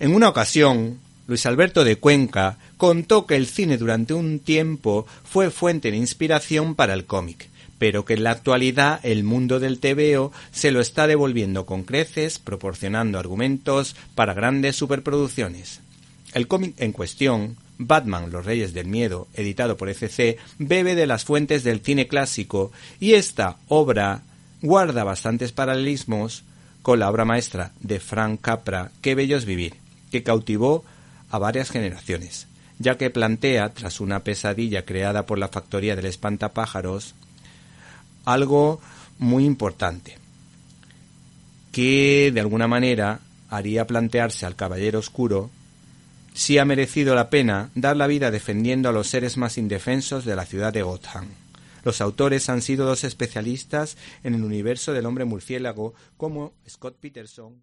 En una ocasión, Luis Alberto de Cuenca contó que el cine durante un tiempo fue fuente de inspiración para el cómic, pero que en la actualidad el mundo del TVO se lo está devolviendo con creces, proporcionando argumentos para grandes superproducciones. El cómic en cuestión, Batman, Los Reyes del Miedo, editado por ECC, bebe de las fuentes del cine clásico y esta obra guarda bastantes paralelismos con la obra maestra de Frank Capra, Qué bello vivir, que cautivó a varias generaciones, ya que plantea, tras una pesadilla creada por la factoría del espantapájaros, algo muy importante, que de alguna manera haría plantearse al Caballero Oscuro si ha merecido la pena dar la vida defendiendo a los seres más indefensos de la ciudad de Gotham. Los autores han sido dos especialistas en el universo del hombre murciélago como Scott Peterson